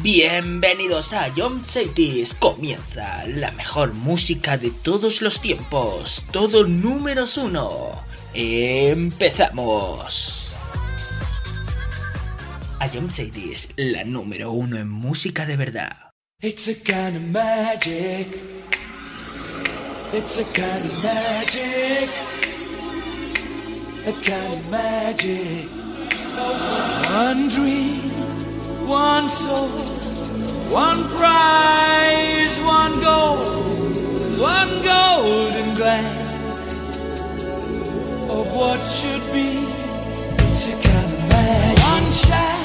Bienvenidos a John Cities. Comienza la mejor música de todos los tiempos. Todo números uno. Empezamos. A John Cities, la número uno en música de verdad. It's a kind of magic. It's a kind of magic. A kind of magic. One dream. one soul, one prize, one goal, one golden glance of what should be. It's a kind of magic. One shot.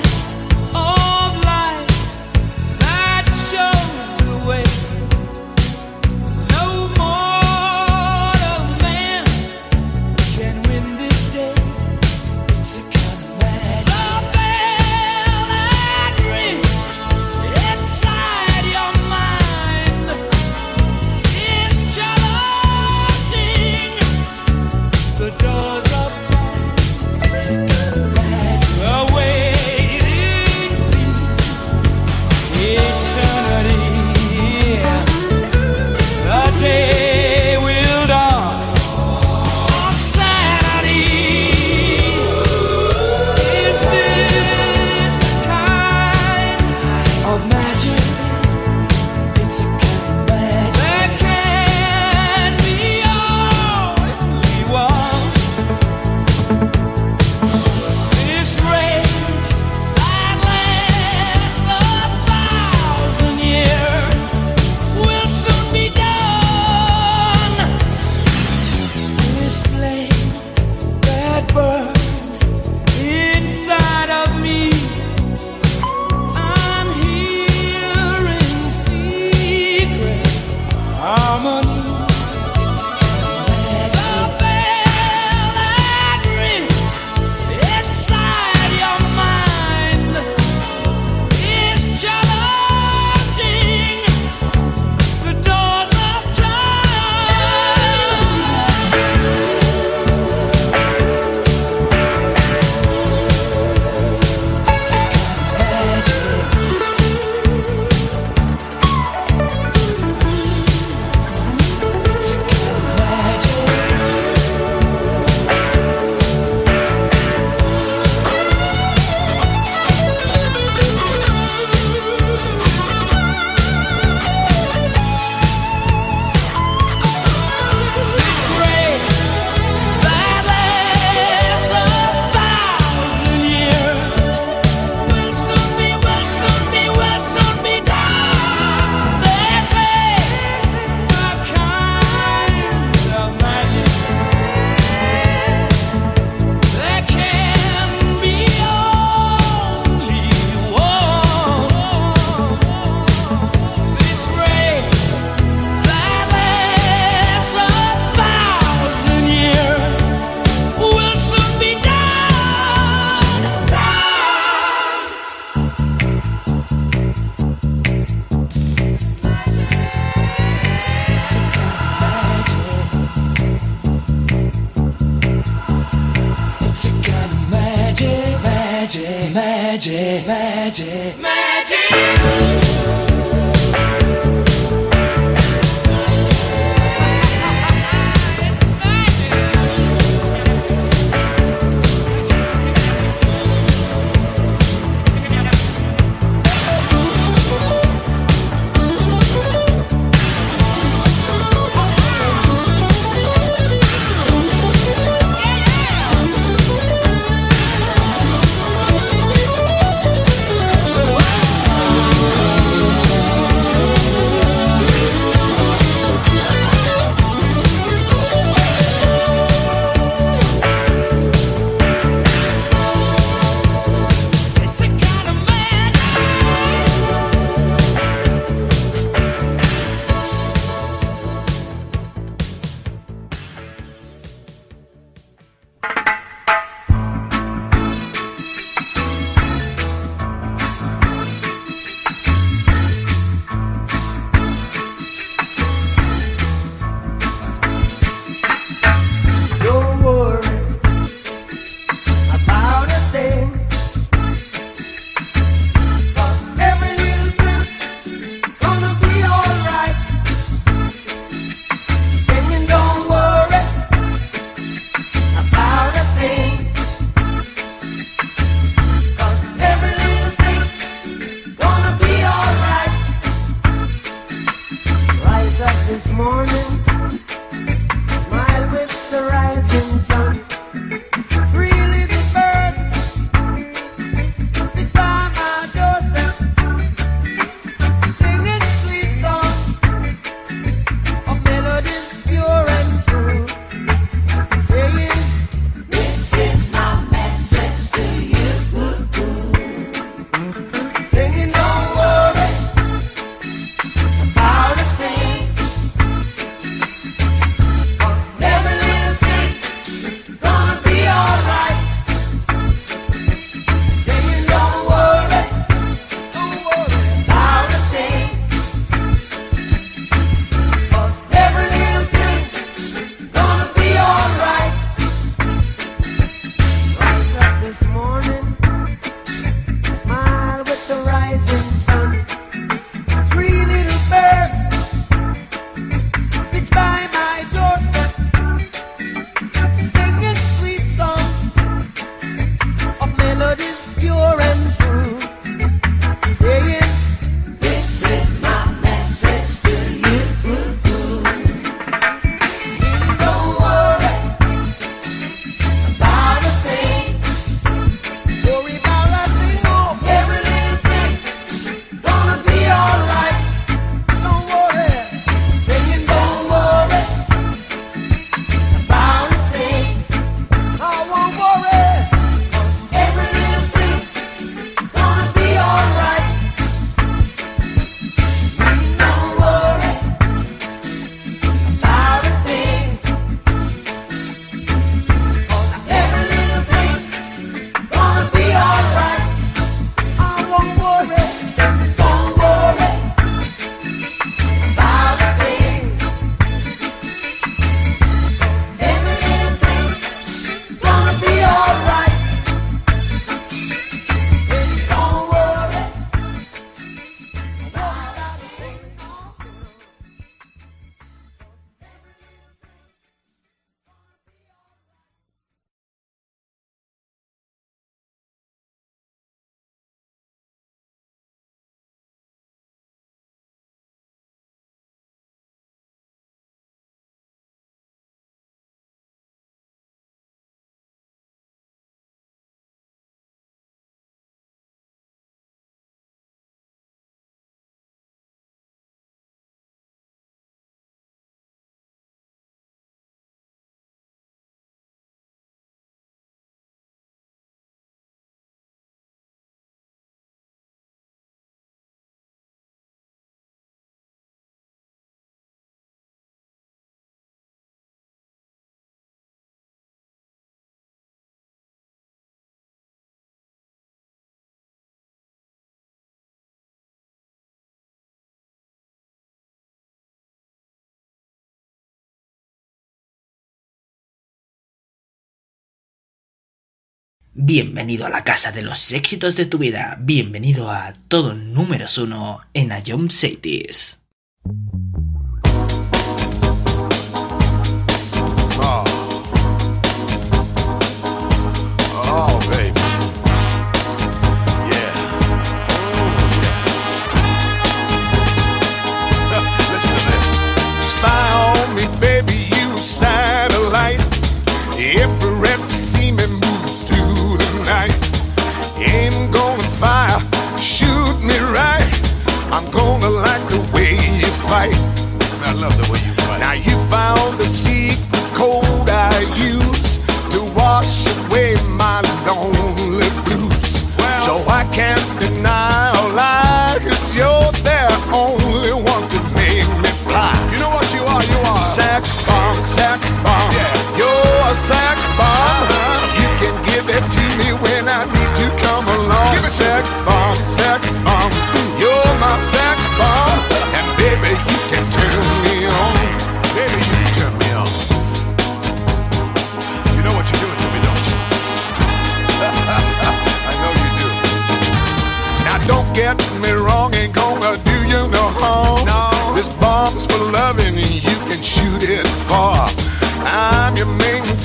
Bienvenido a la casa de los éxitos de tu vida. Bienvenido a todo números uno en Ion Cities.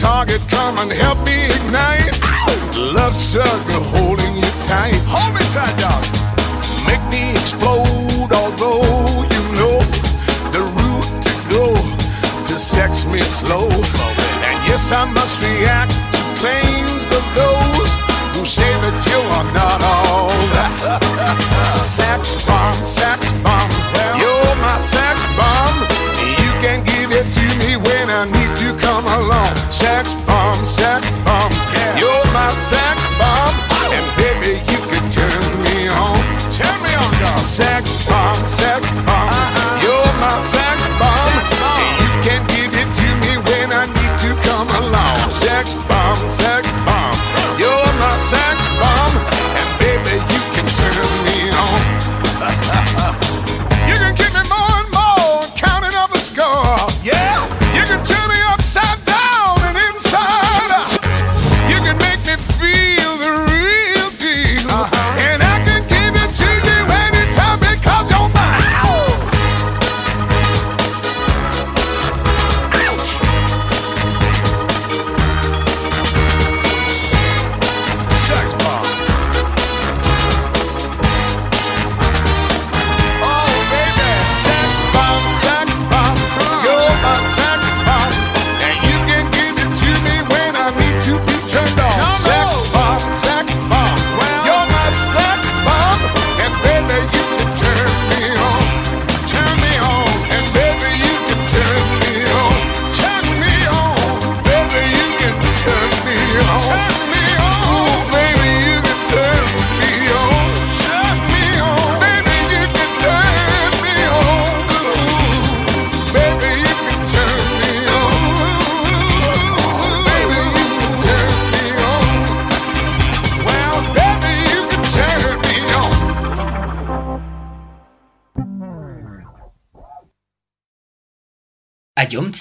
target, come and help me ignite. Love struggle holding you tight. Hold me tight, dog. Make me explode, although you know the route to go to sex me slow. And yes, I must react to claims of those who say that you are not all that. sex bomb, sex bomb.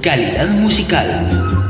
Calidad musical.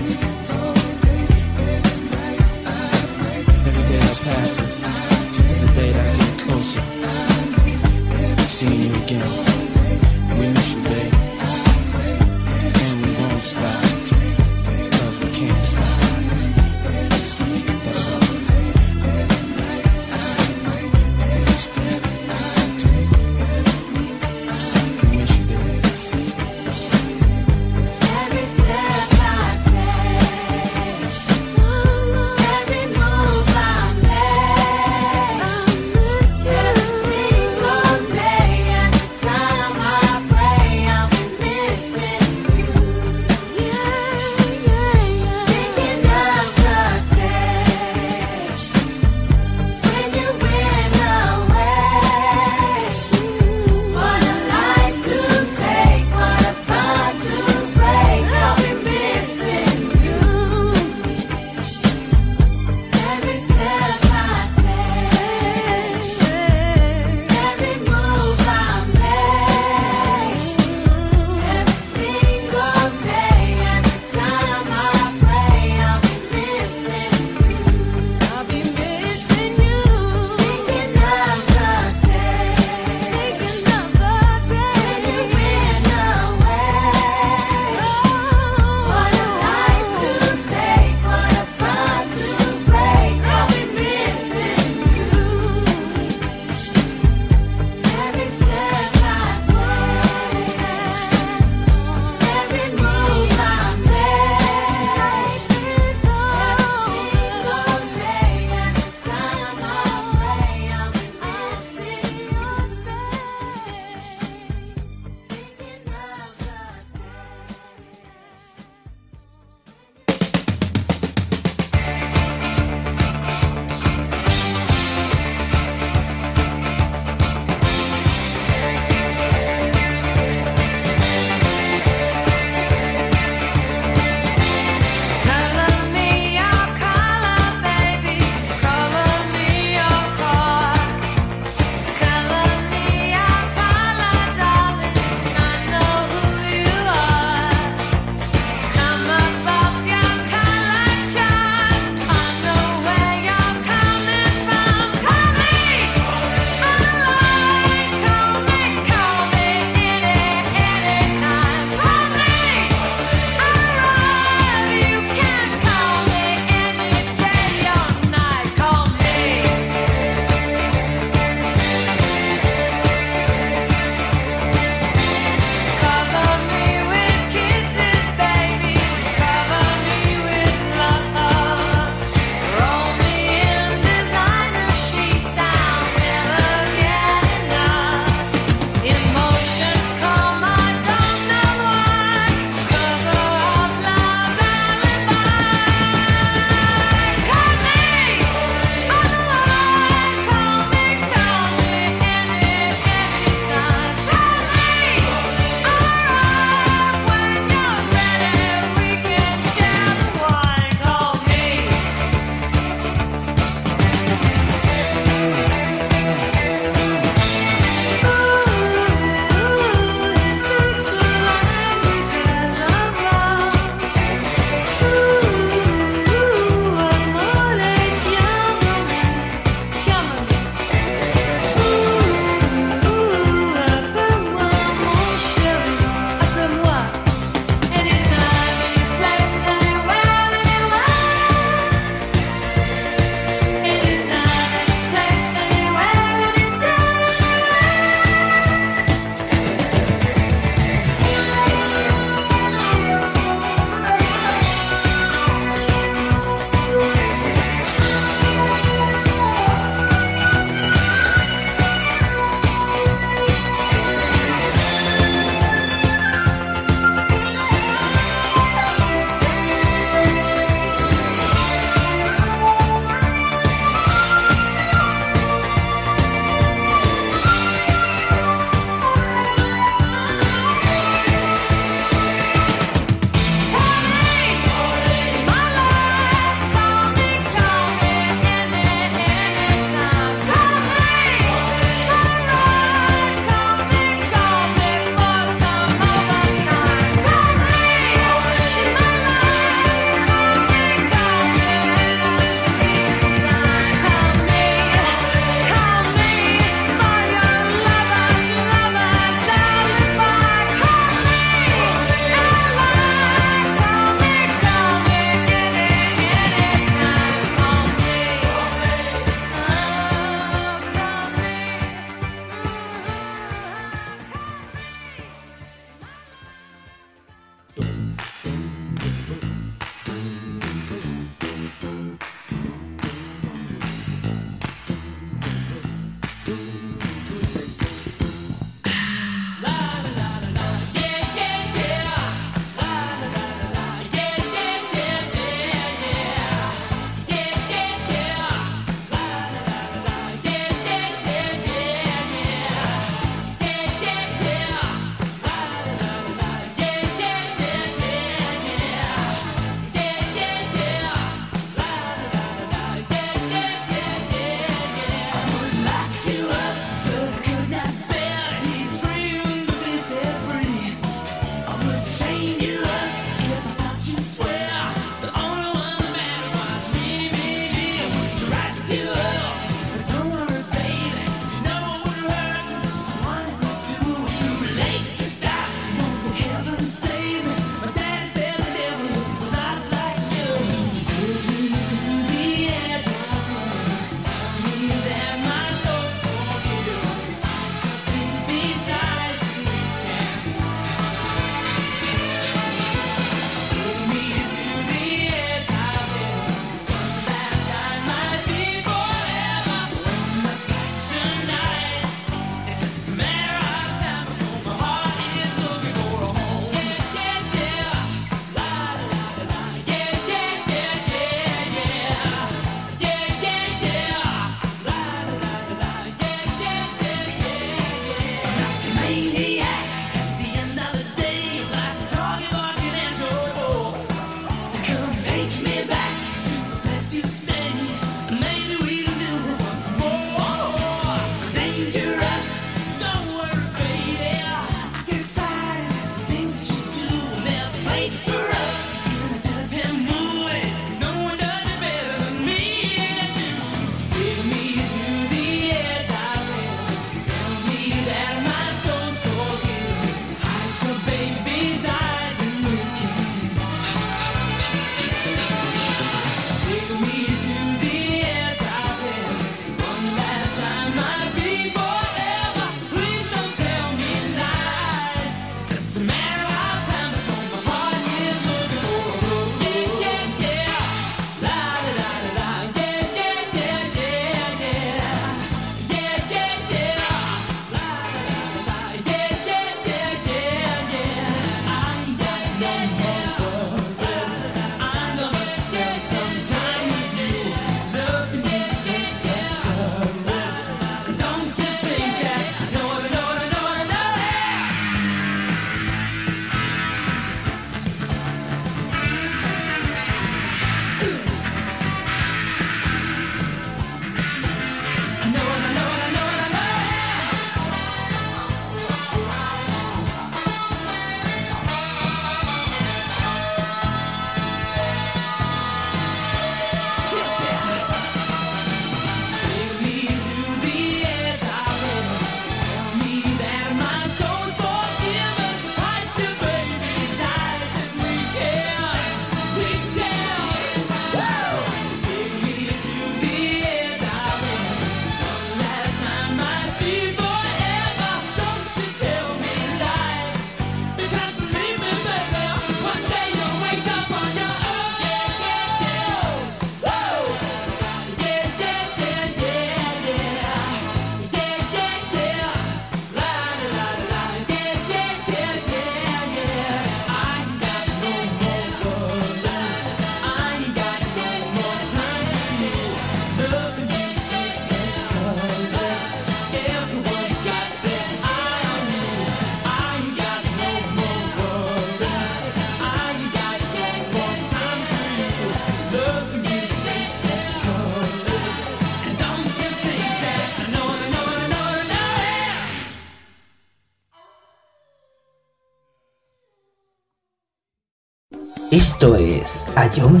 Esto es A John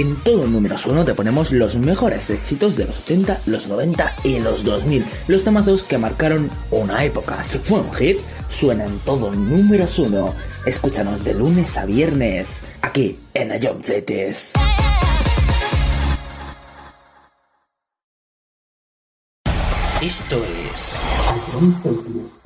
en todo números 1 te ponemos los mejores éxitos de los 80, los 90 y los 2000. Los temazos que marcaron una época. Si fue un hit, suena en todo números 1. Escúchanos de lunes a viernes, aquí en Ayom Esto es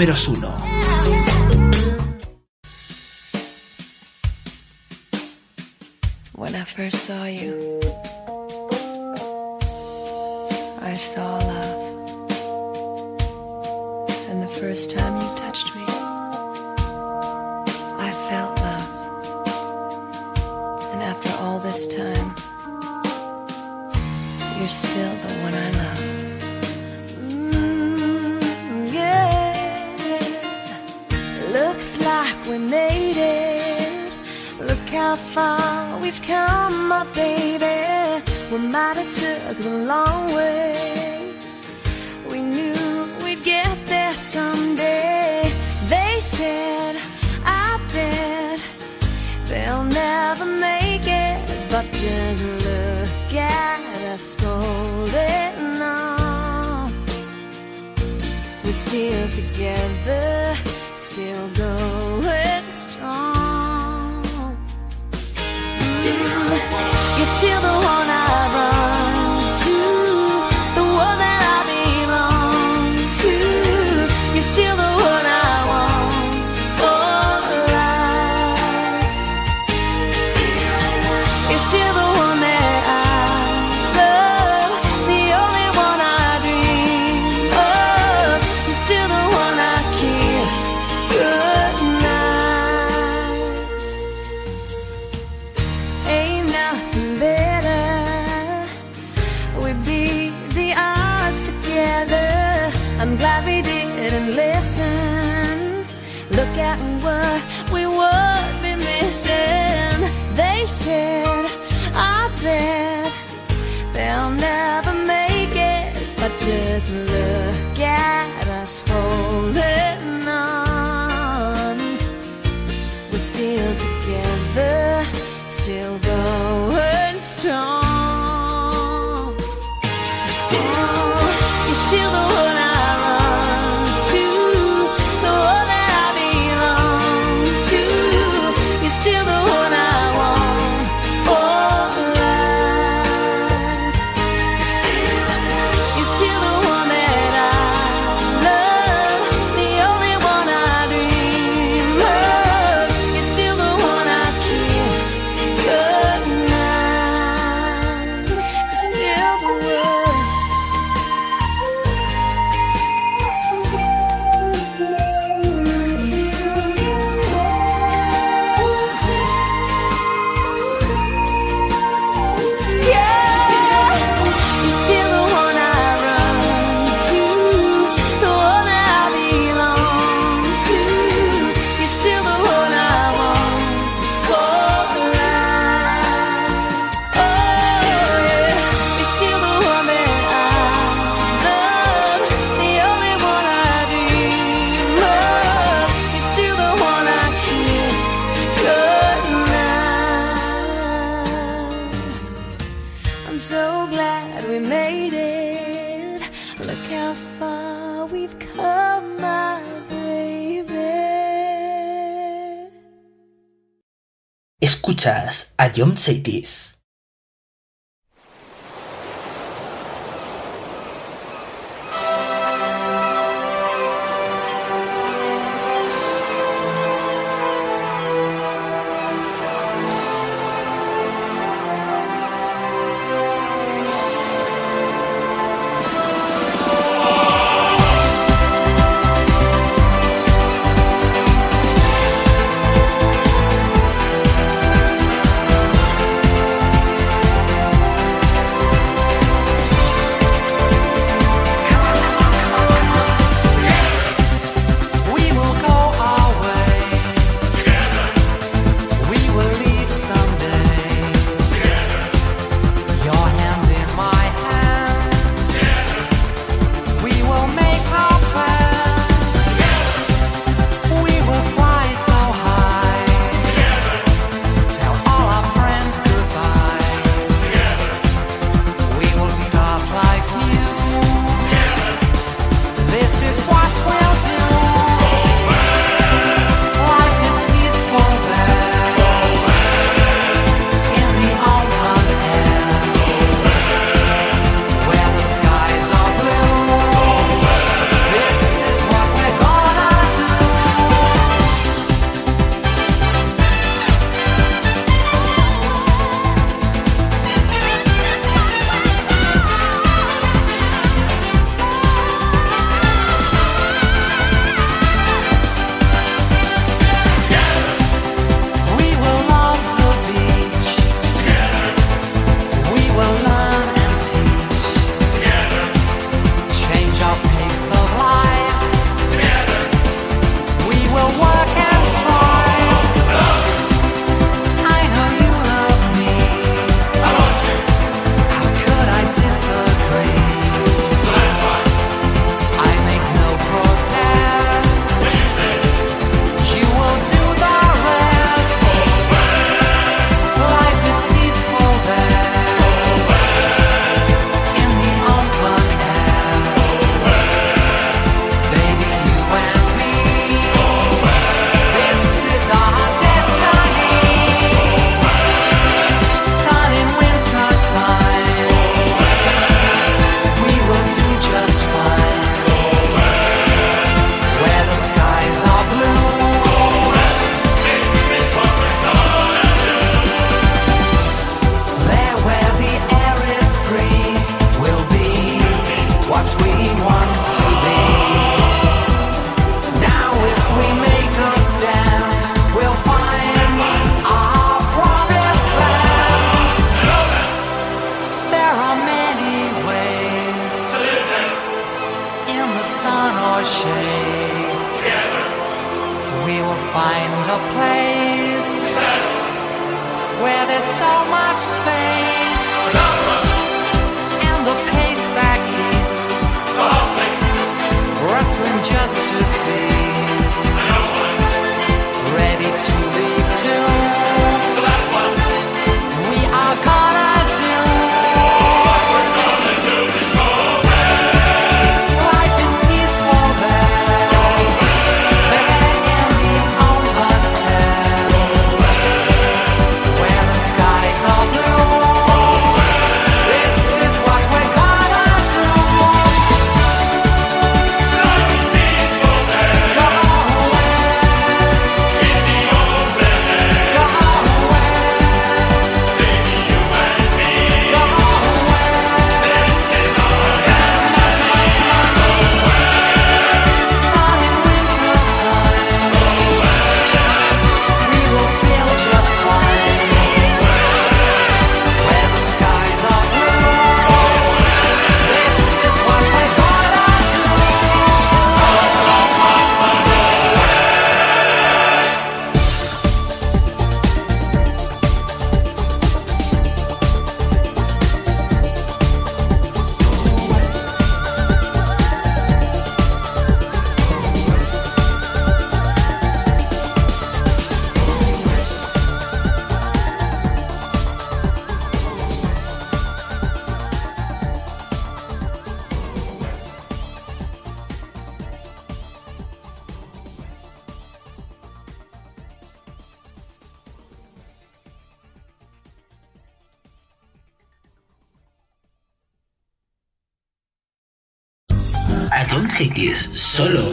números uno. Escuchas a series, solo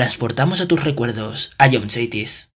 transportamos a tus recuerdos, a John Satis.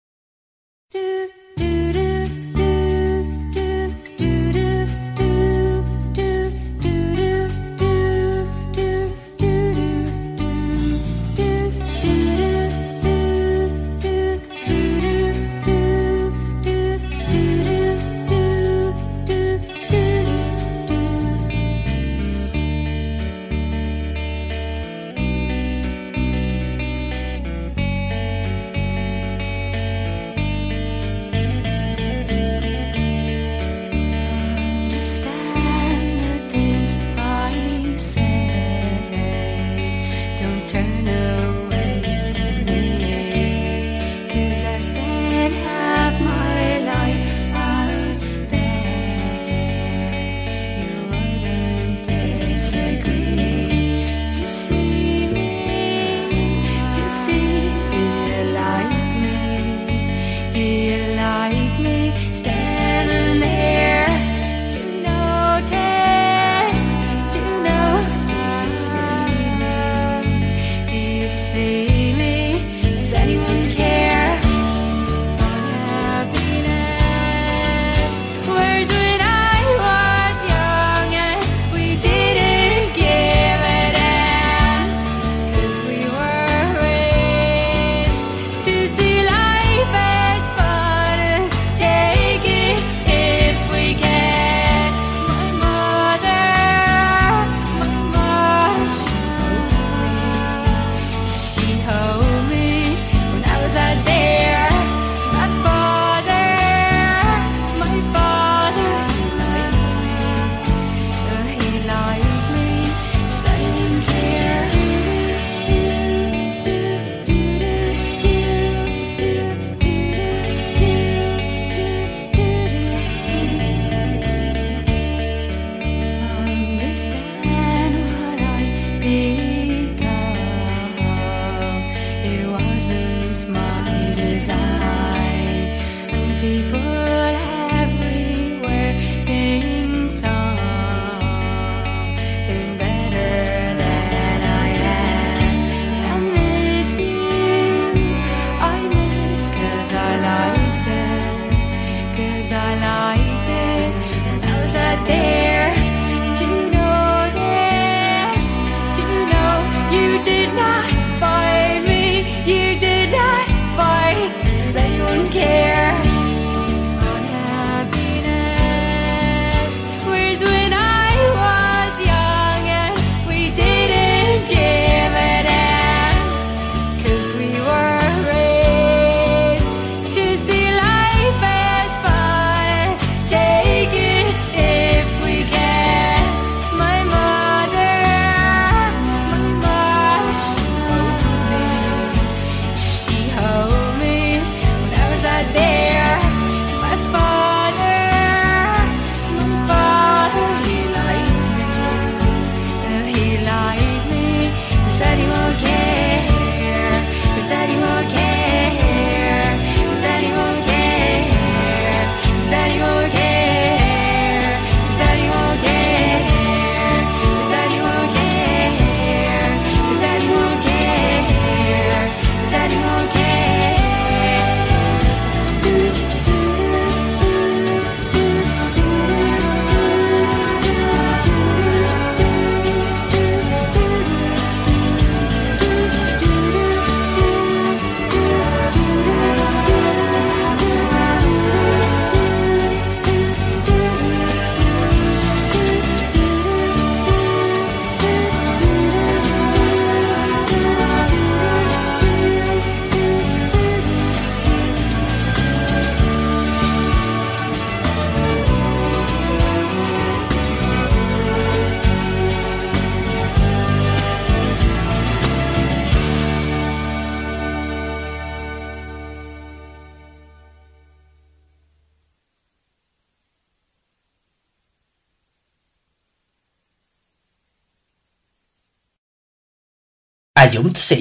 aconteceu em 6.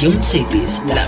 Ion Cities, la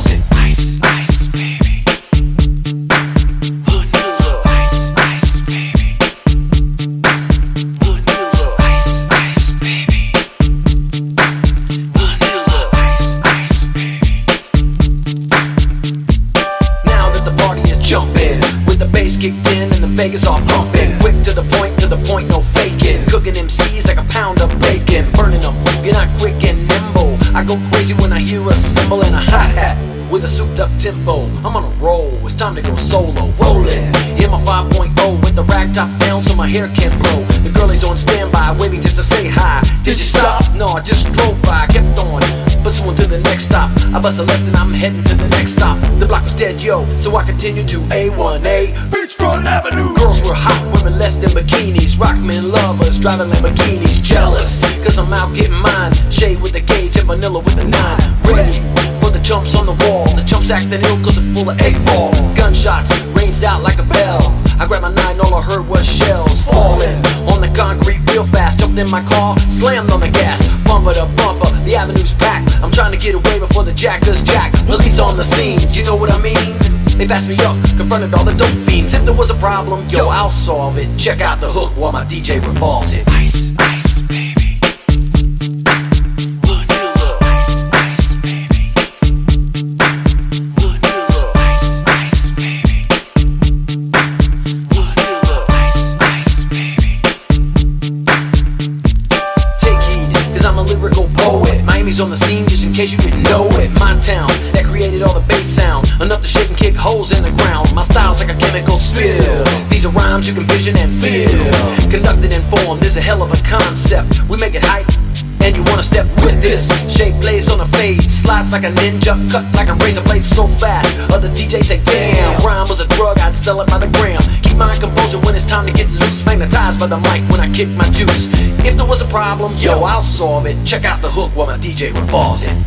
With a souped up tempo, I'm on a roll. It's time to go solo, rolling. Hit my 5.0 with the rag top down so my hair can blow. The girlie's on standby, waiting just to say hi. Did you stop? No, I just drove by, kept on. Pursuing to the next stop. I bust a left and I'm heading to the next stop. The block was dead, yo, so I continued to A1A. Beachfront Avenue. Girls were hot, women less than bikinis. Rockmen lovers, driving Lamborghinis. Jealous, cause I'm out getting mine. Shade with the gauge and vanilla with the nine. Ready jumps on the wall. The jumps acting ill cause it's full of eight ball. Gunshots ranged out like a bell. I grabbed my nine, all I heard was shells falling on the concrete real fast. Jumped in my car, slammed on the gas, bumper to bumper. The avenue's packed. I'm trying to get away before the jackers jack. Police on the scene, you know what I mean? They passed me up, confronted all the dope fiends. If there was a problem, yo, I'll solve it. Check out the hook while my DJ revolves it. Like a ninja Cut like a razor blade so fast. Other DJs say damn Rhyme was a drug I'd sell it by the gram. Keep my composure when it's time to get loose. Magnetized by the mic when I kick my juice. If there was a problem, yo, I'll solve it. Check out the hook while my DJ revolves it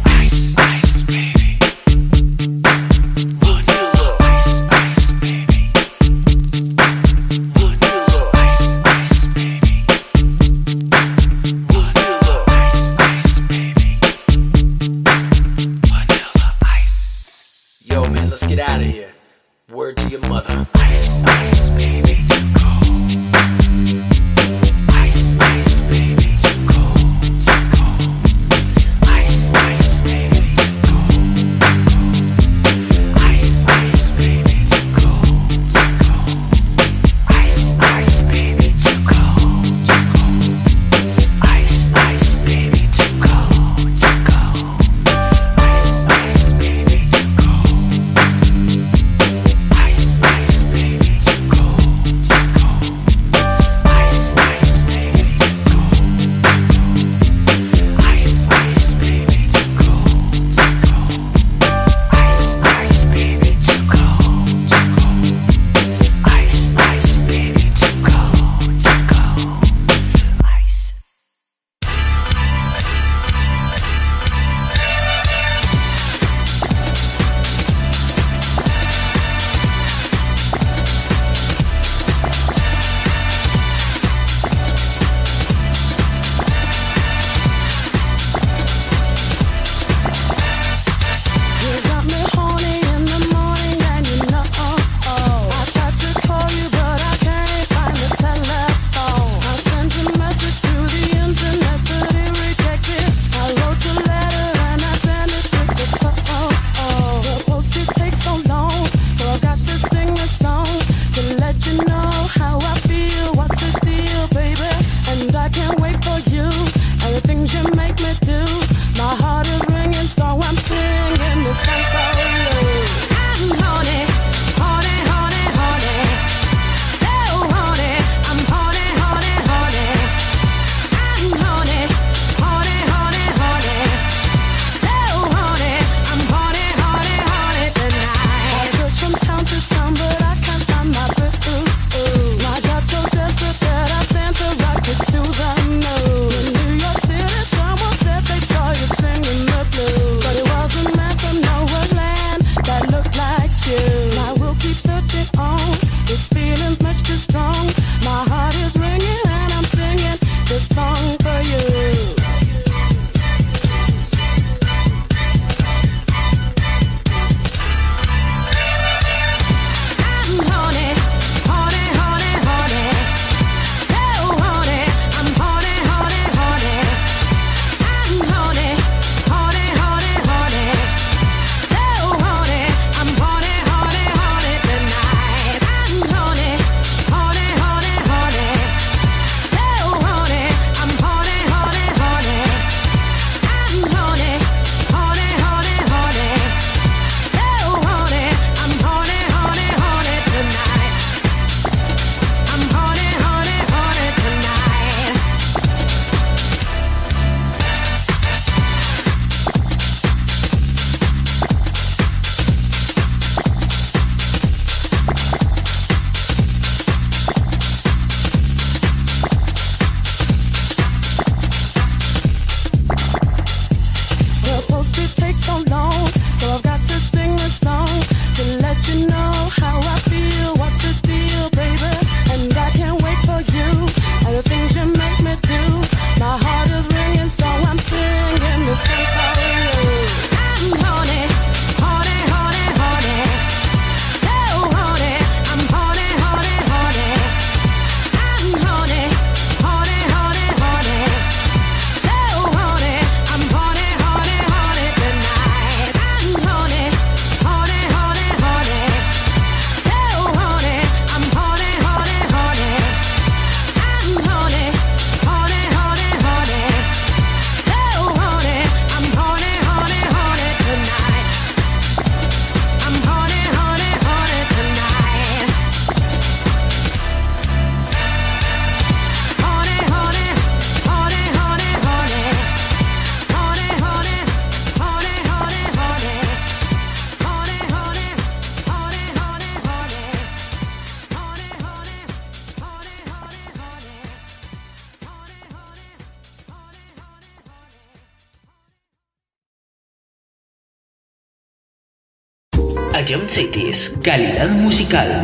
Calidad musical.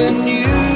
When you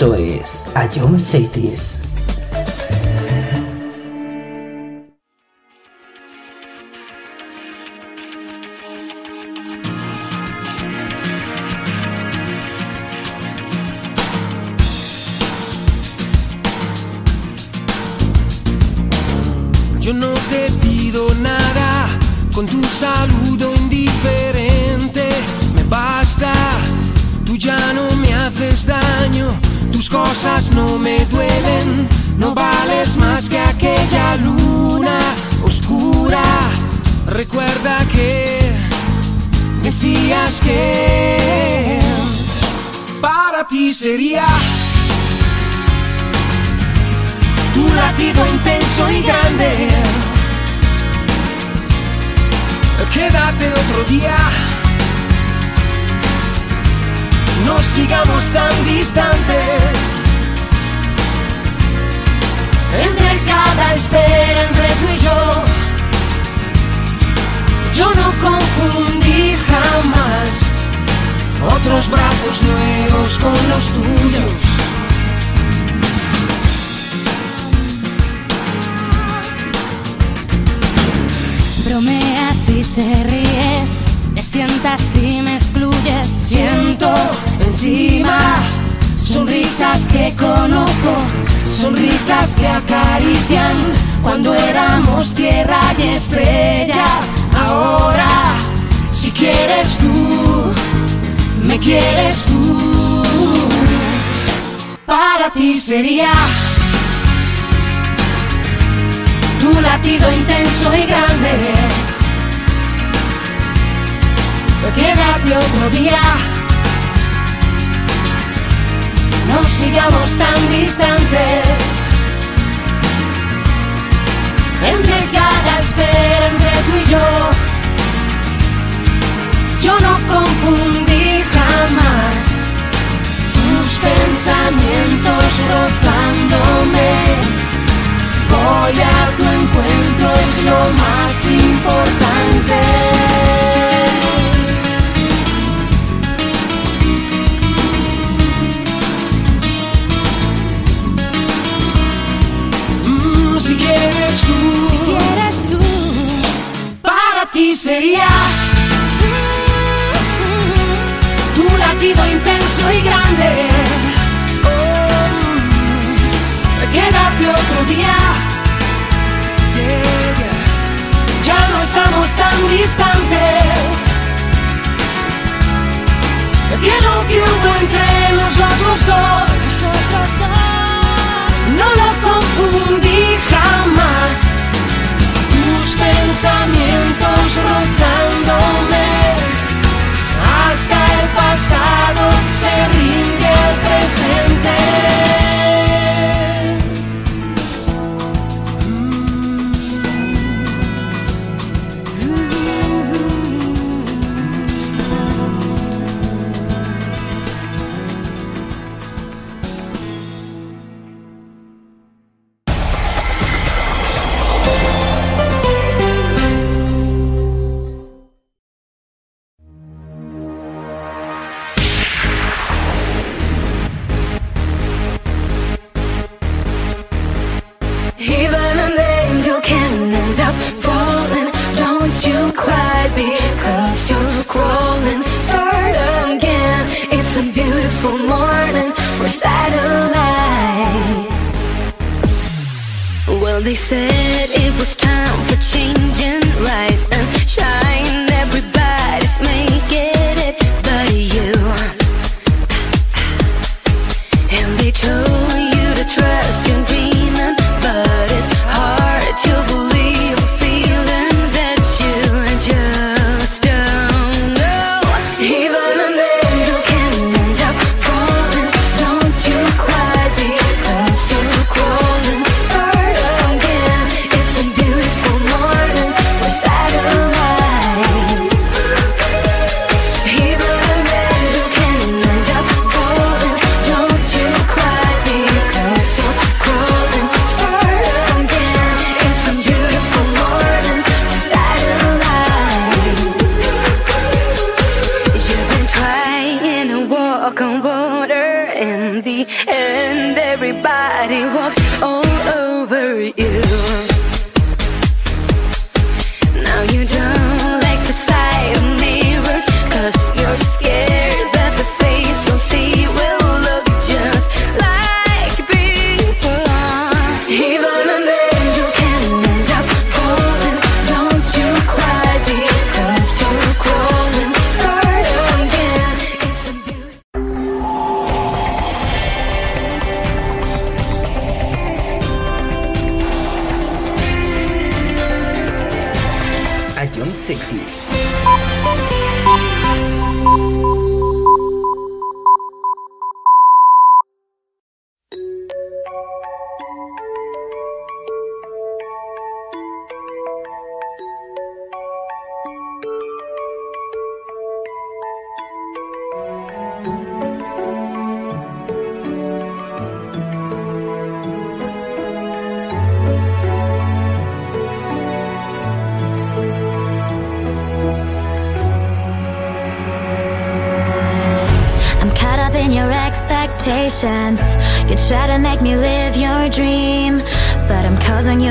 Esto es A John Cities.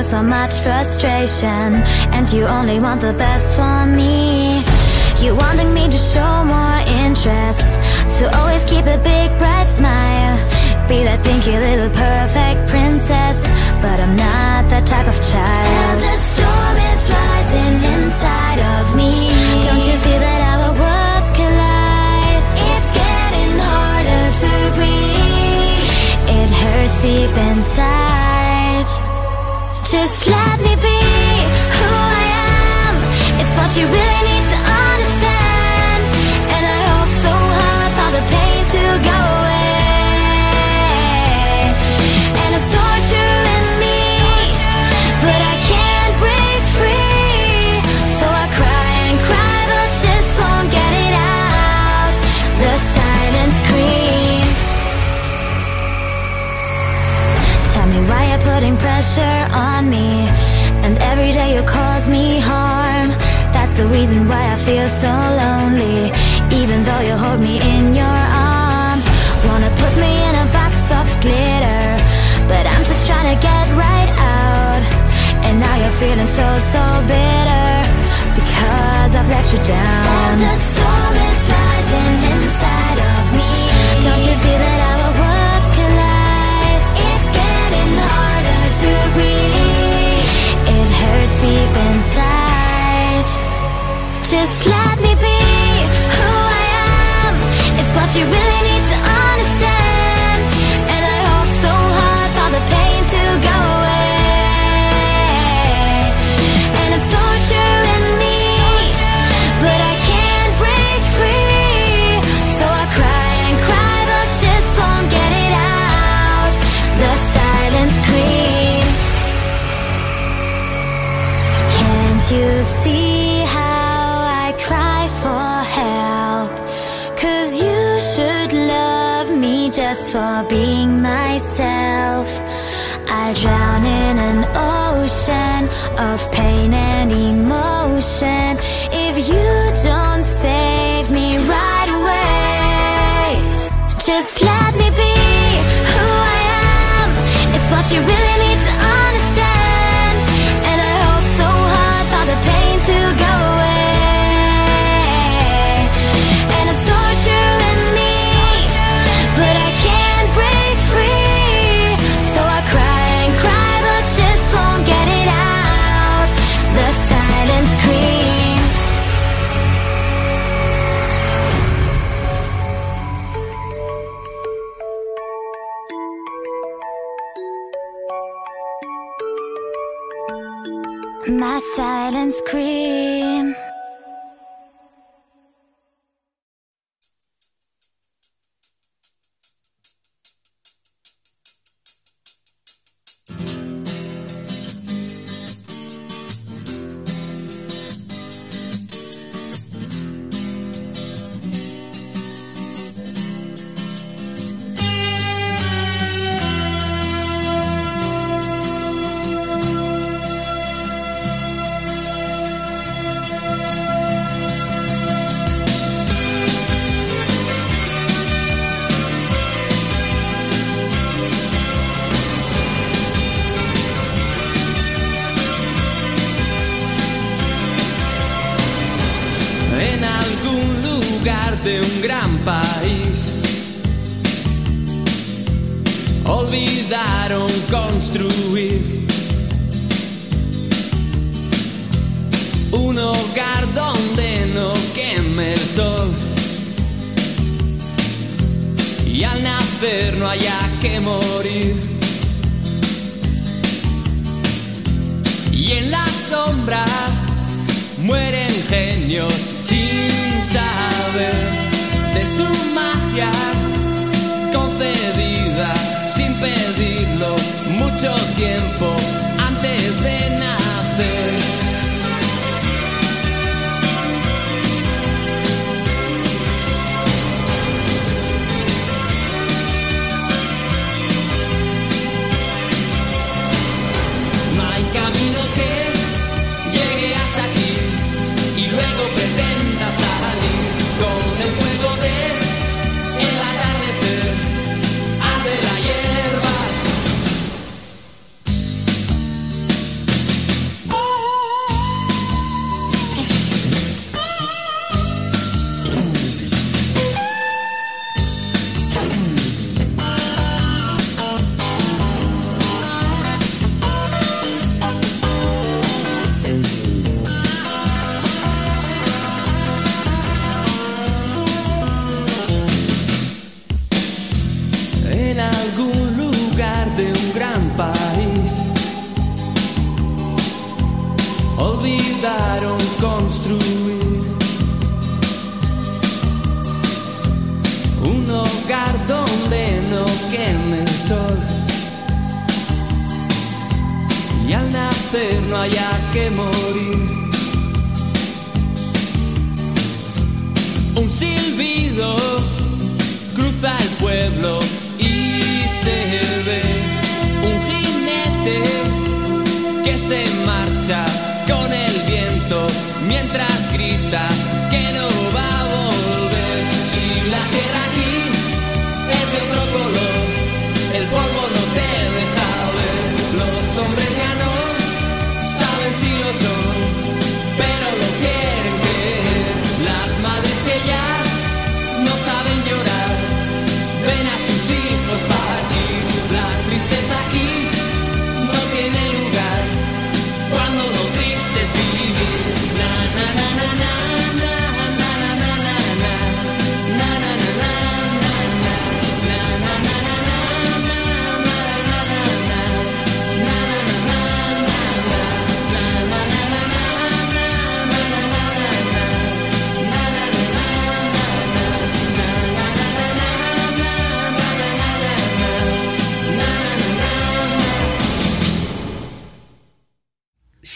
So much frustration. And you only want the best for me. You wanting me to show more interest, to always keep a big bright smile. Be that pinky little perfect princess, but I'm not that type of child. And the storm is rising inside of me. Don't you feel that our worlds collide? It's getting harder to breathe. It hurts deep inside. Just let me be who I am. It's what you really need pressure on me. And every day you cause me harm. That's the reason why I feel so lonely. Even though you hold me in your arms. Wanna put me in a box of glitter. But I'm just trying to get right out. And now you're feeling so, so bitter. Because I've let you down. And the storm is rising inside of me. Don't you feel that our you really for being myself. I drown in an ocean of pain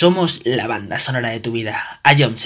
Somos la banda sonora de tu vida. A Jump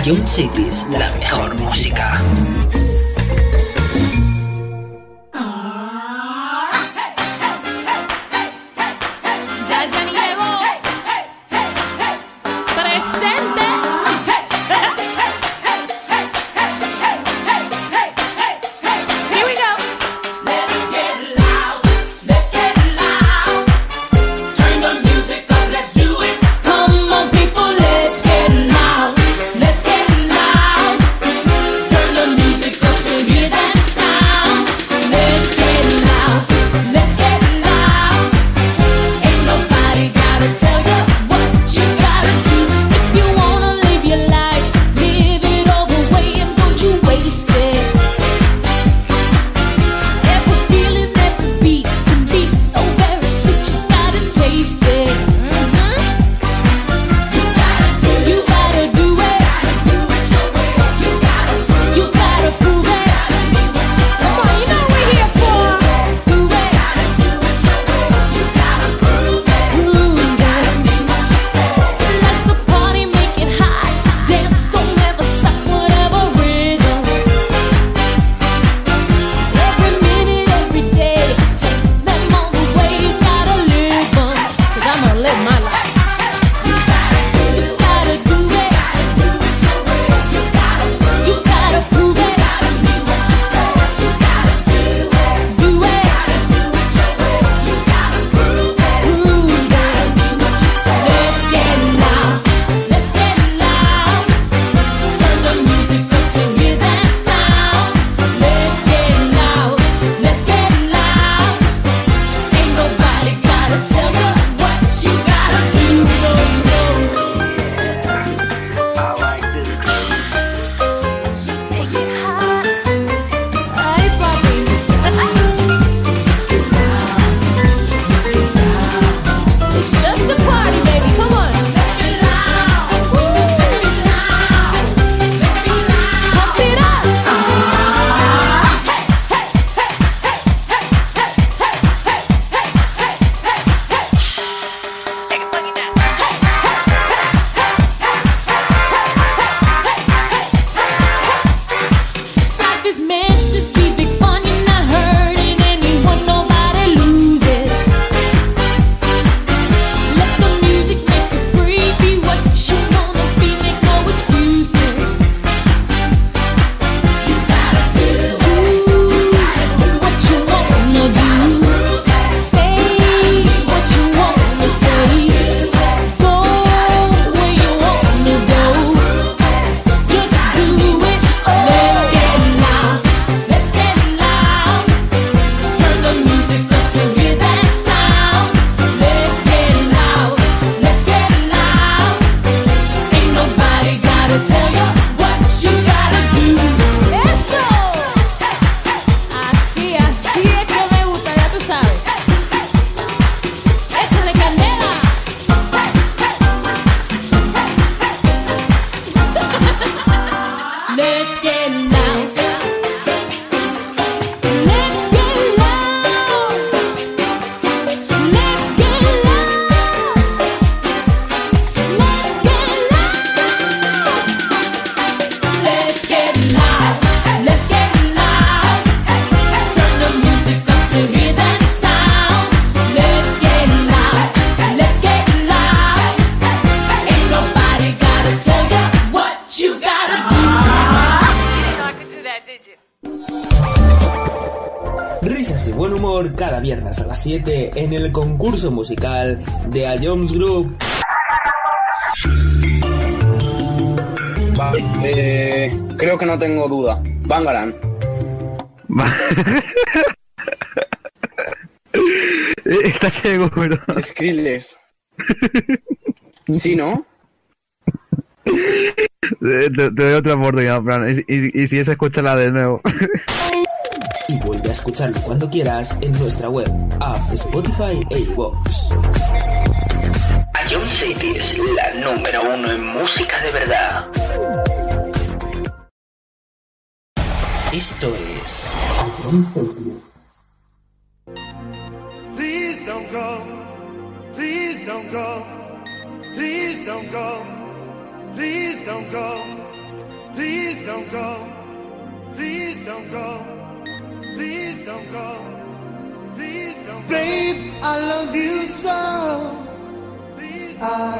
I don't say this. Jones Group. Eh, creo que no tengo duda. Bangaran. Está ciego, pero. Skrillex. ¿Sí, no? Te, doy otra oportunidad, Fran. Y, y, si es, escúchala de nuevo. y vuelve a escucharlo cuando quieras en nuestra web, app, Spotify e iVoox. música de verdad. Esto es. Please don't go. Please don't go. Please don't go. Please don't go. Please don't go. Please don't go. Please don't go. Please don't go. Babe, I love you so. Please don't.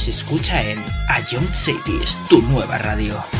nos escucha en Ion Cities, tu nueva radio.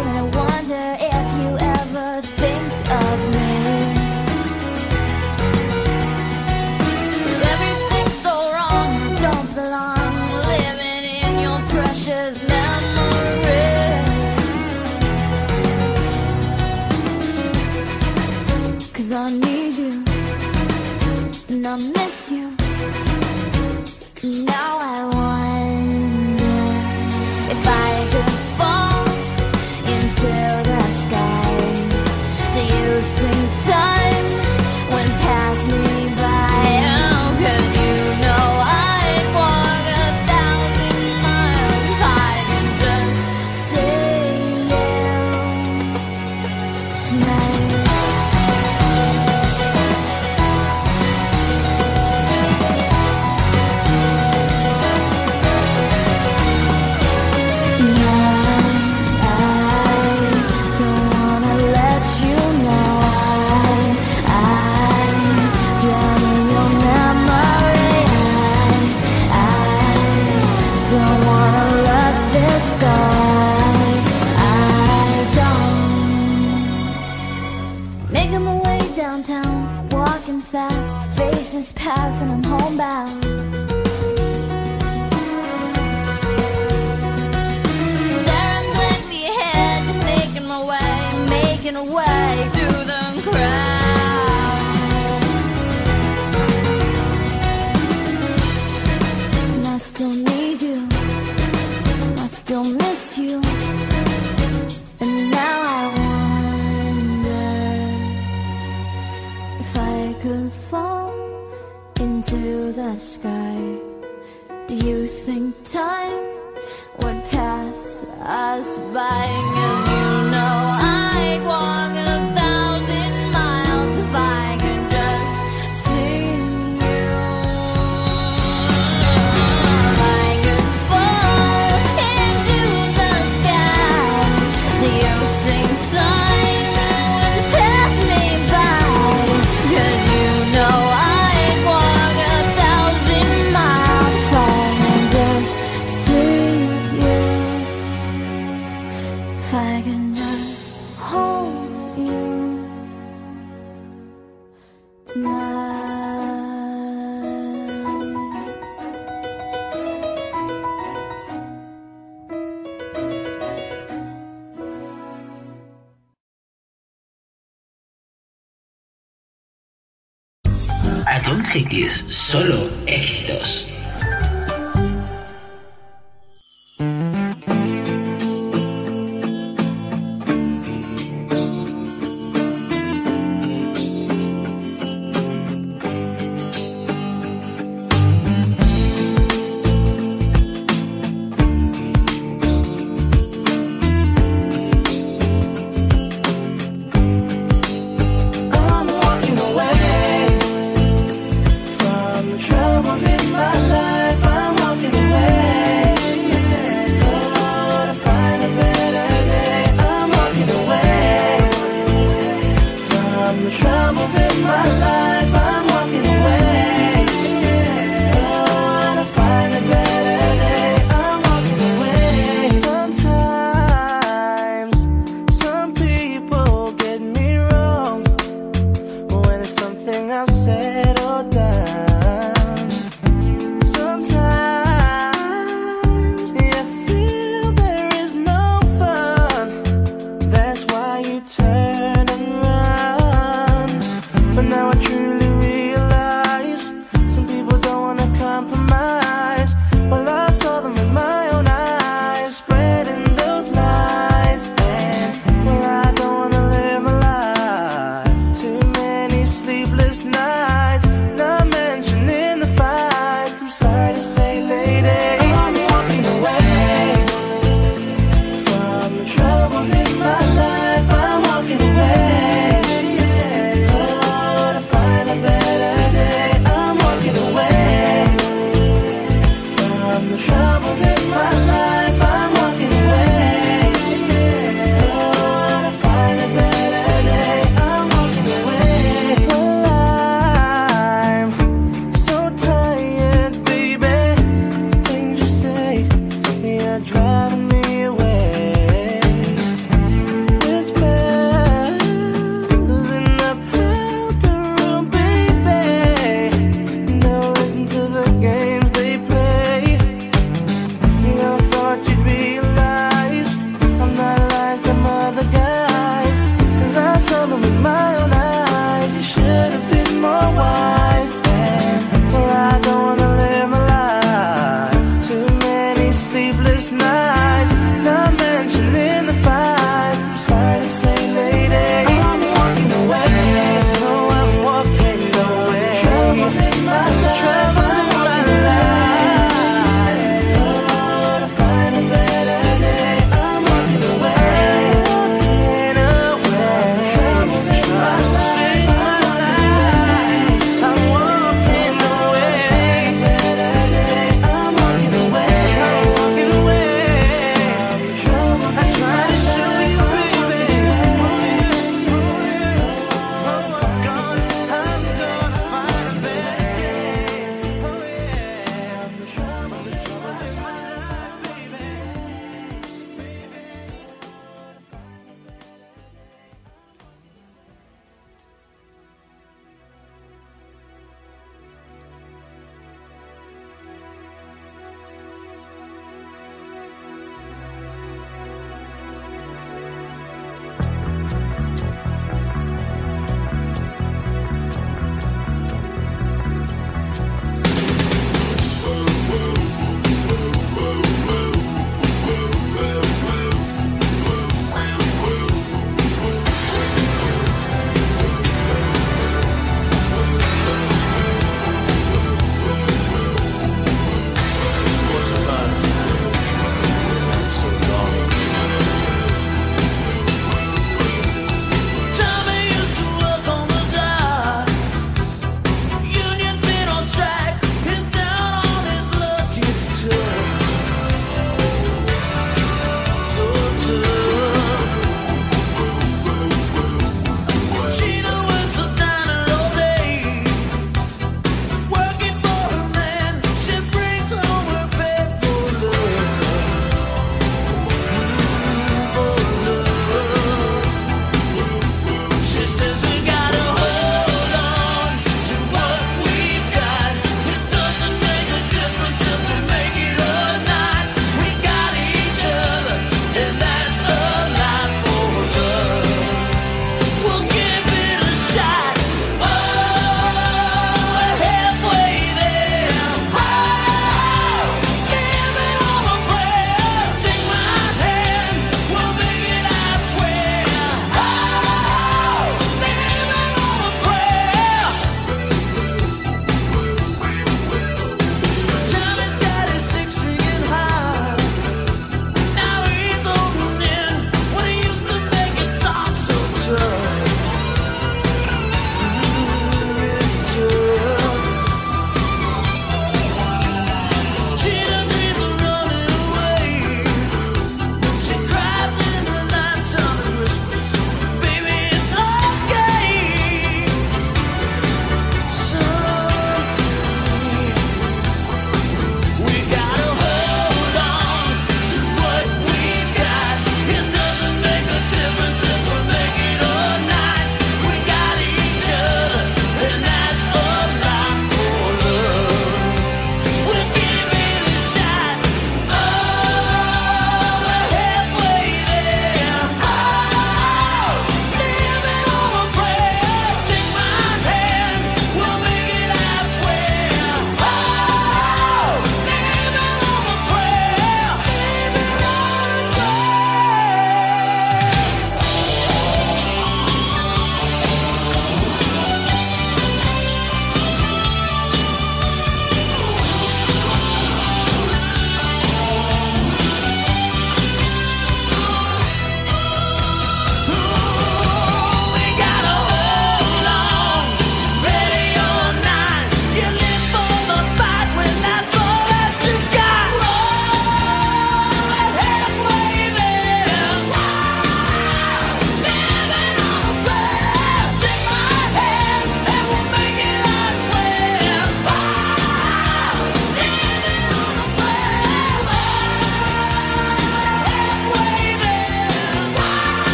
and I wonder if you ever compartir solo éxitos.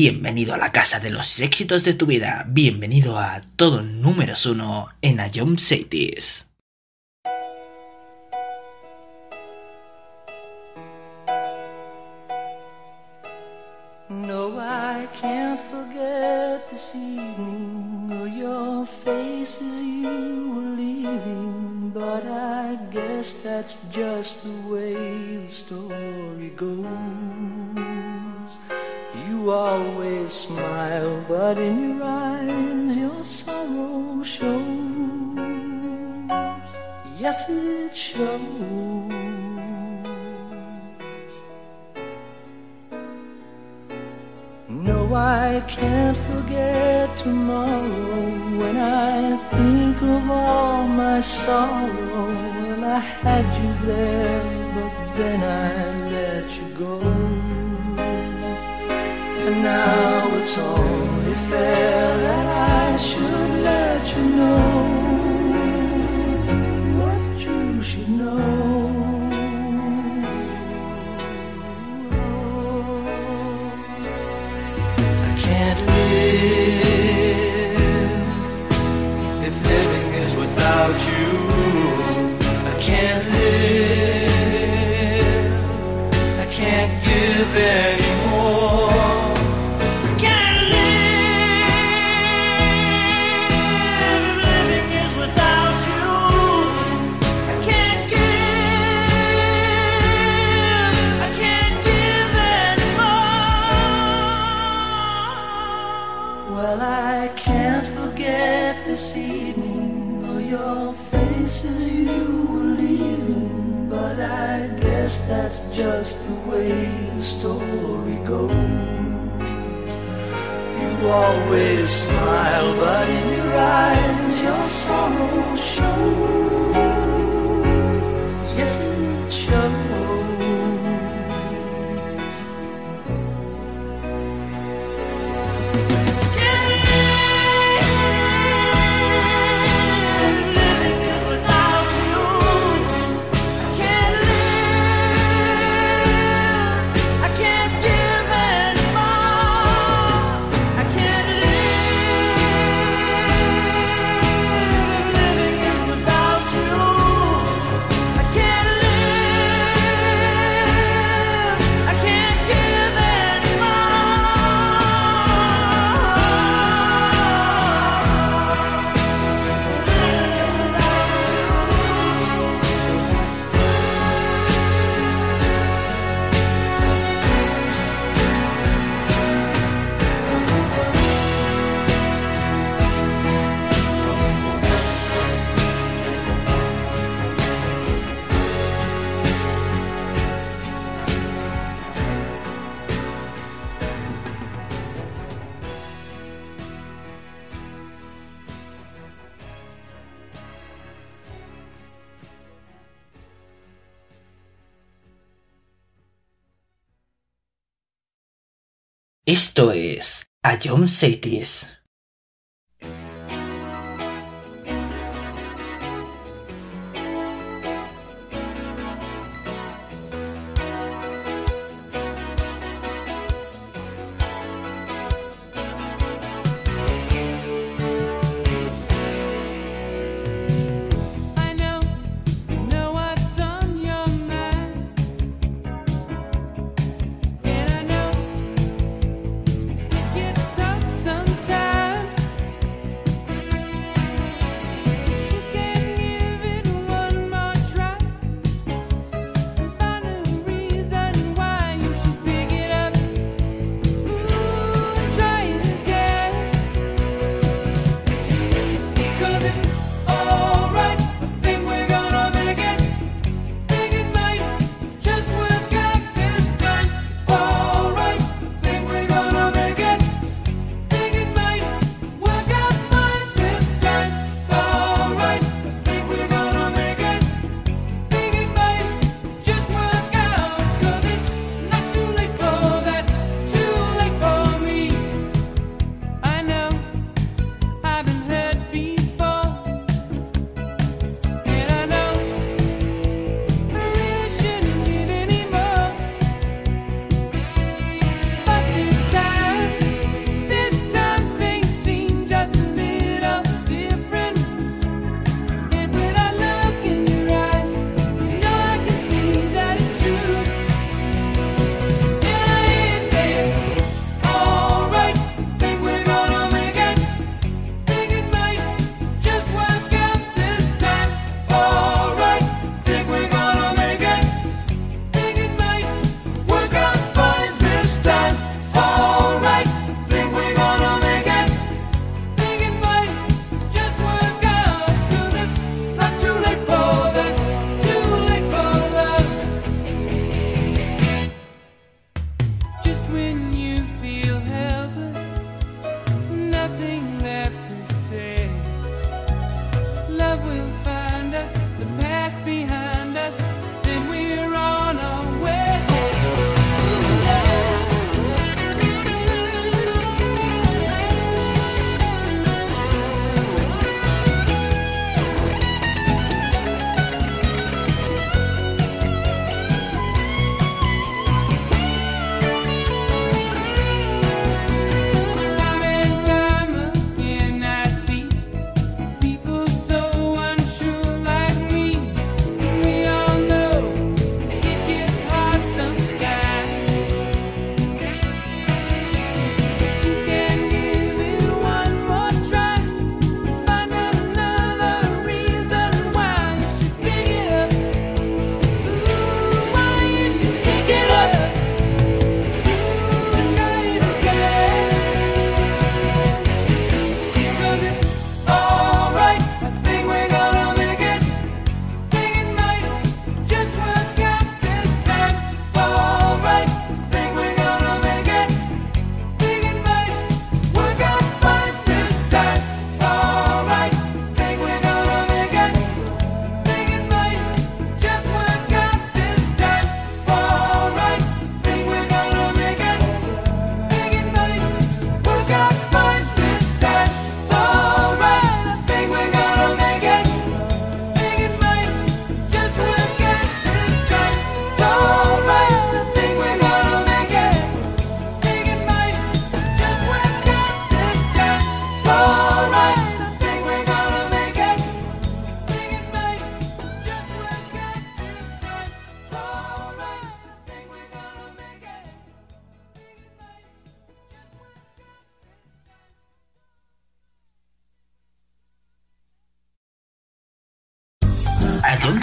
Bienvenido a la casa de los éxitos de tu vida. Bienvenido a todo números uno en Ayom Cities. No, I can't forget this evening or your face as you were leaving. But I guess that's just the way the story goes. You always smile, but in your eyes your sorrow shows. Yes, it shows. No, I can't forget tomorrow when I think of all my sorrow. Well, I had you there, but then I let you go. And now it's only fair that I should let you know story goes. You always smile, but in your eyes your sorrow shows. Esto es Ayom Cities.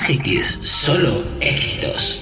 mensaje que solo éxitos.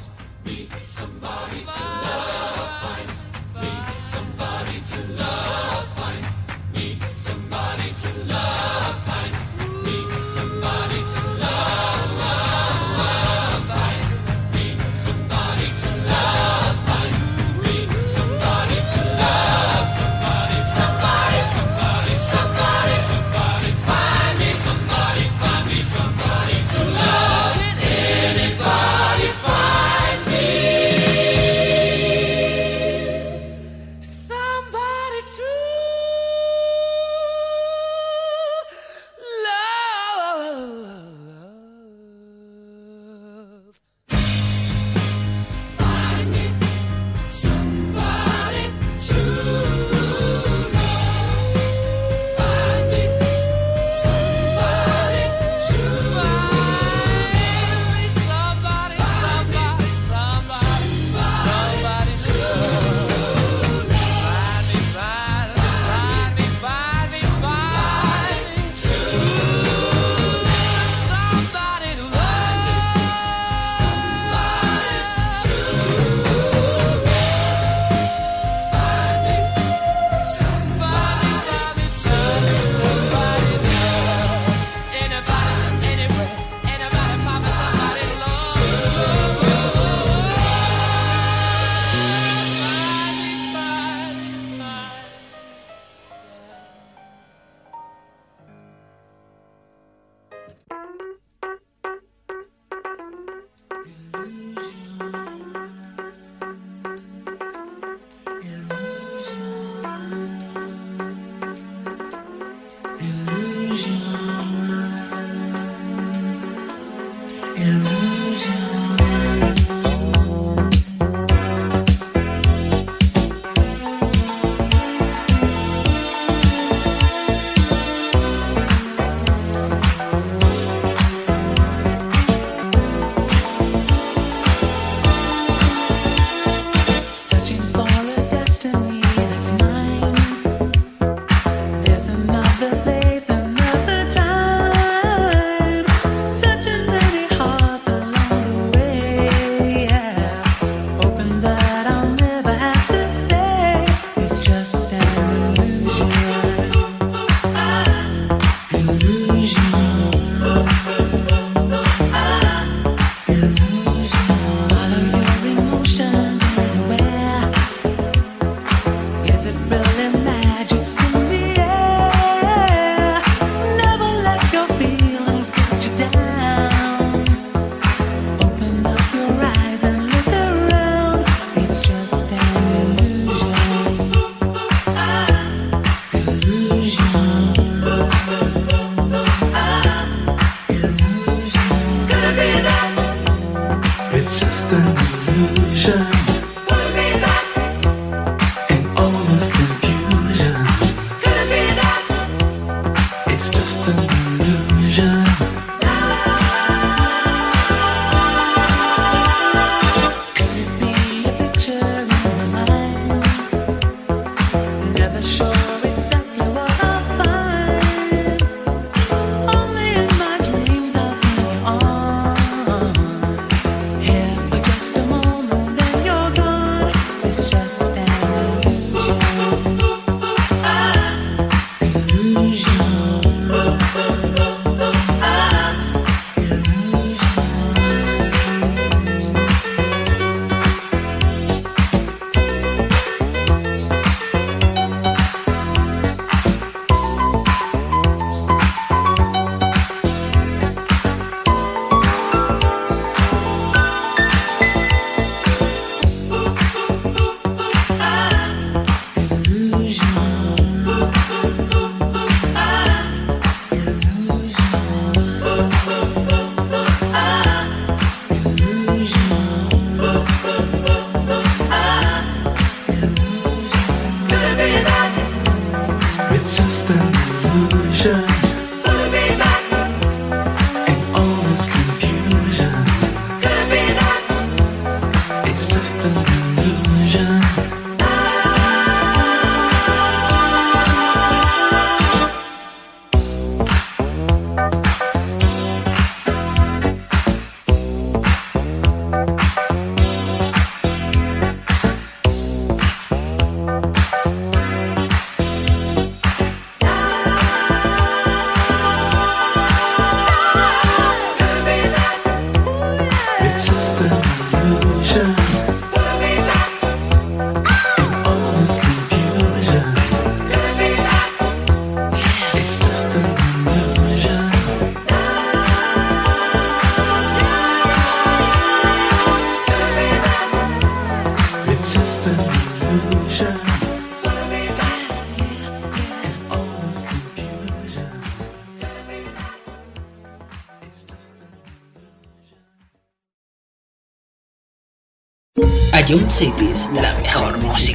Cities, la mejor música.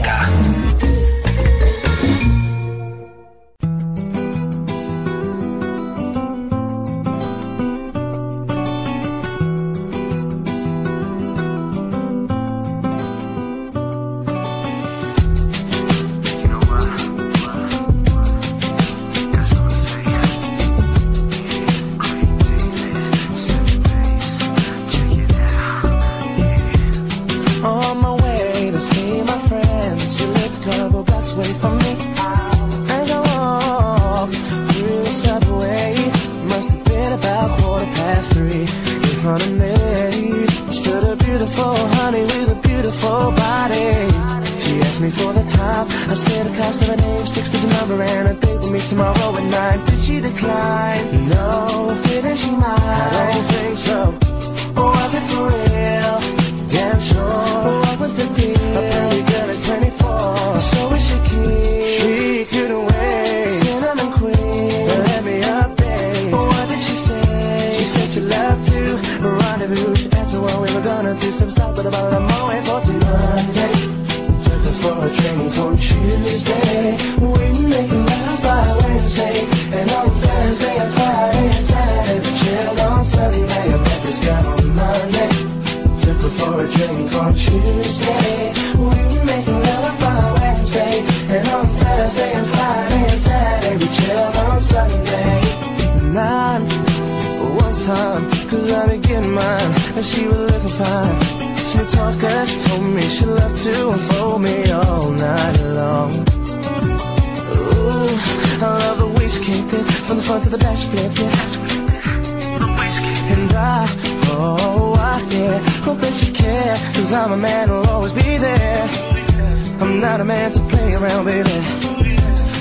and she was looking fine. Smooth talker, she told me she loved to unfold me all night long. Ooh, I love the way she kicked it from the front to the back, she flipped it. And I, oh, I, yeah, hope that you care, cause I'm a man who'll always be there. I'm not a man to play around, baby.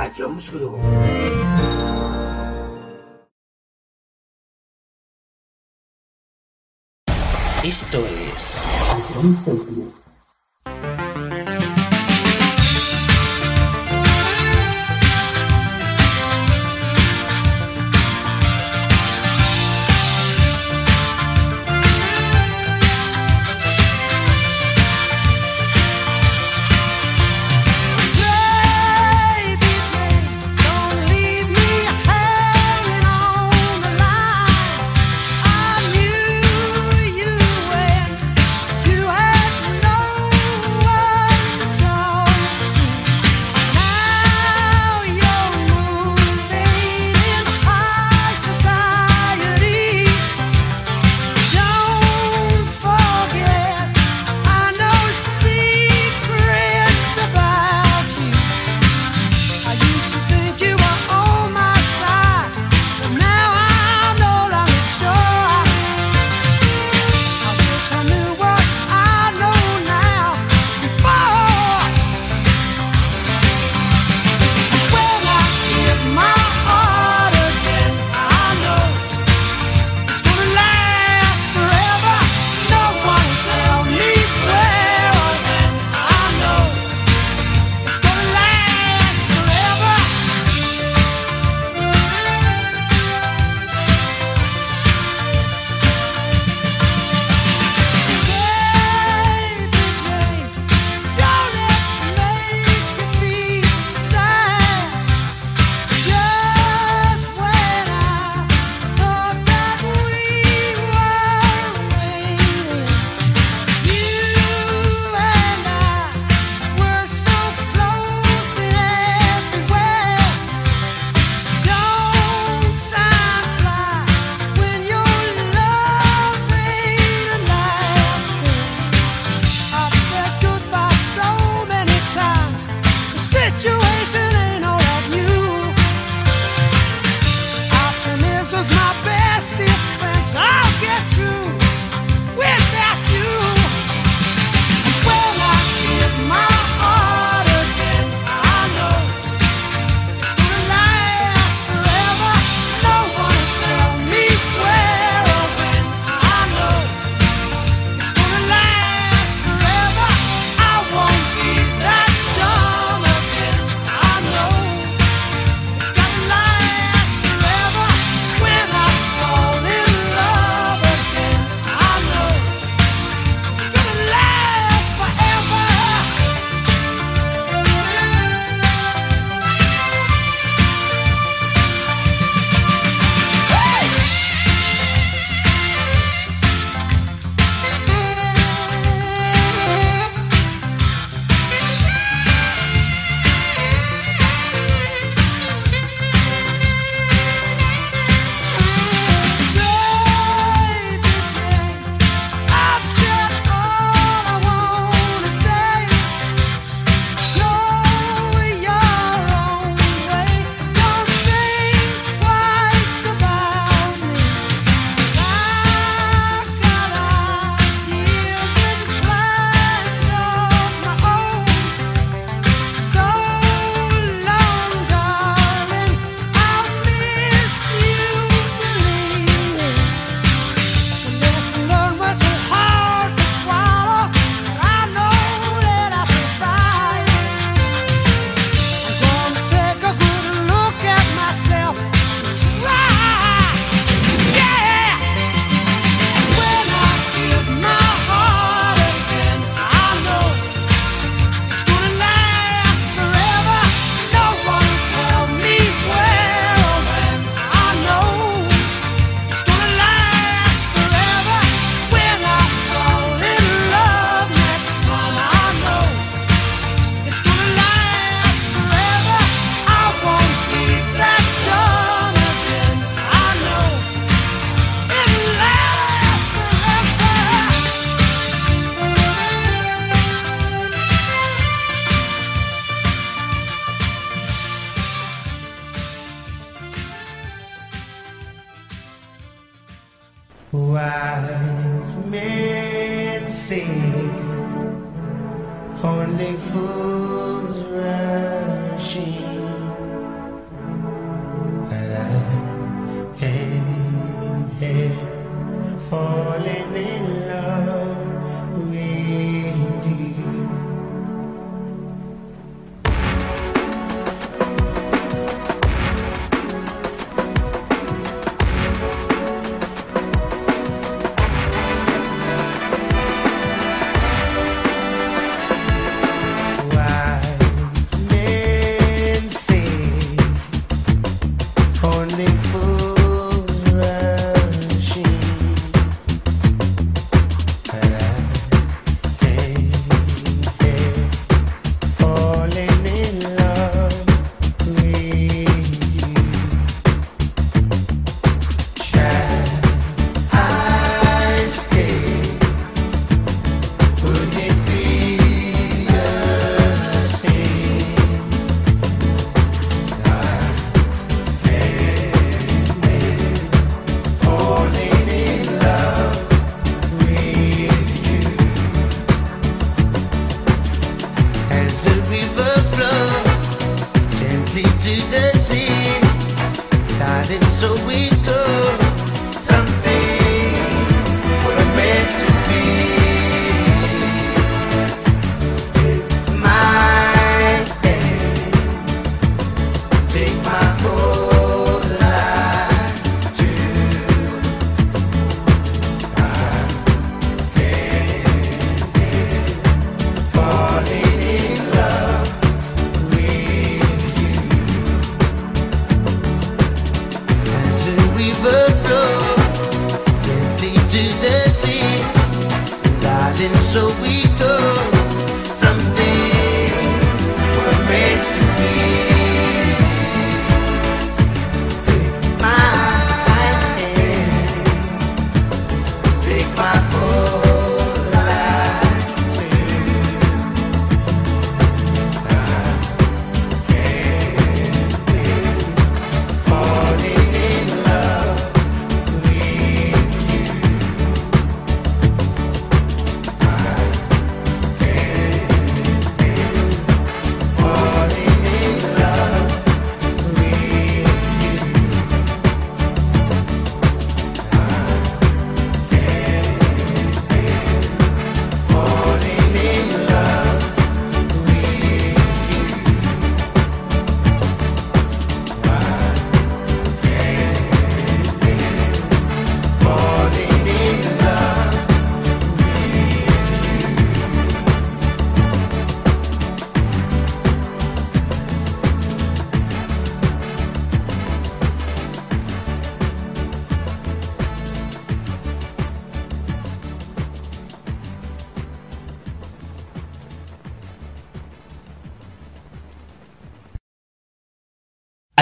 A Jones Group. Esto es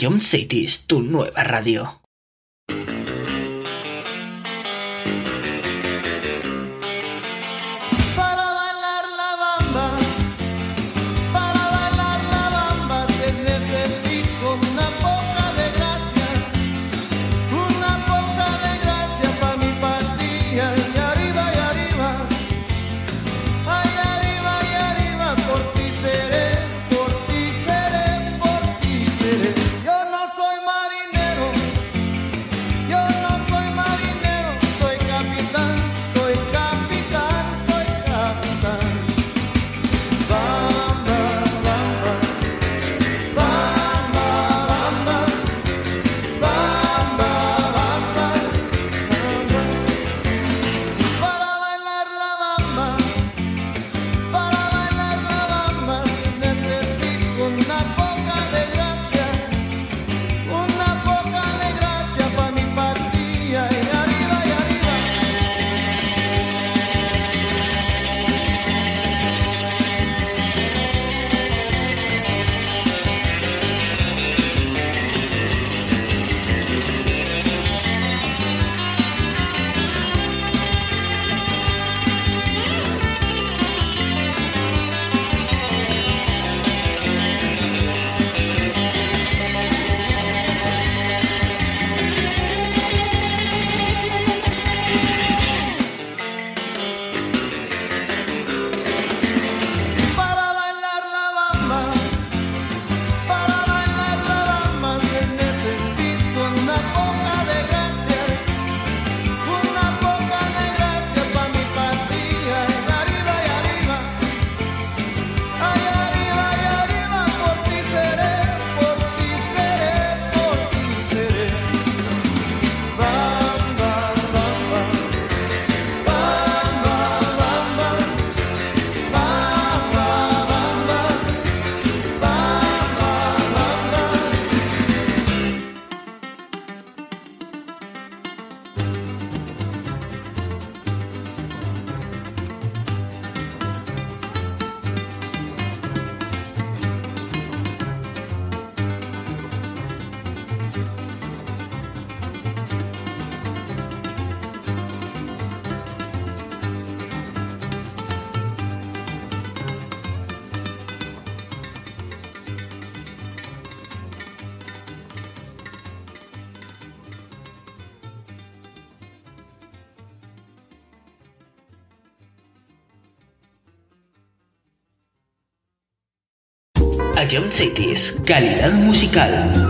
Ion City es tu nueva radio. Calidad musical.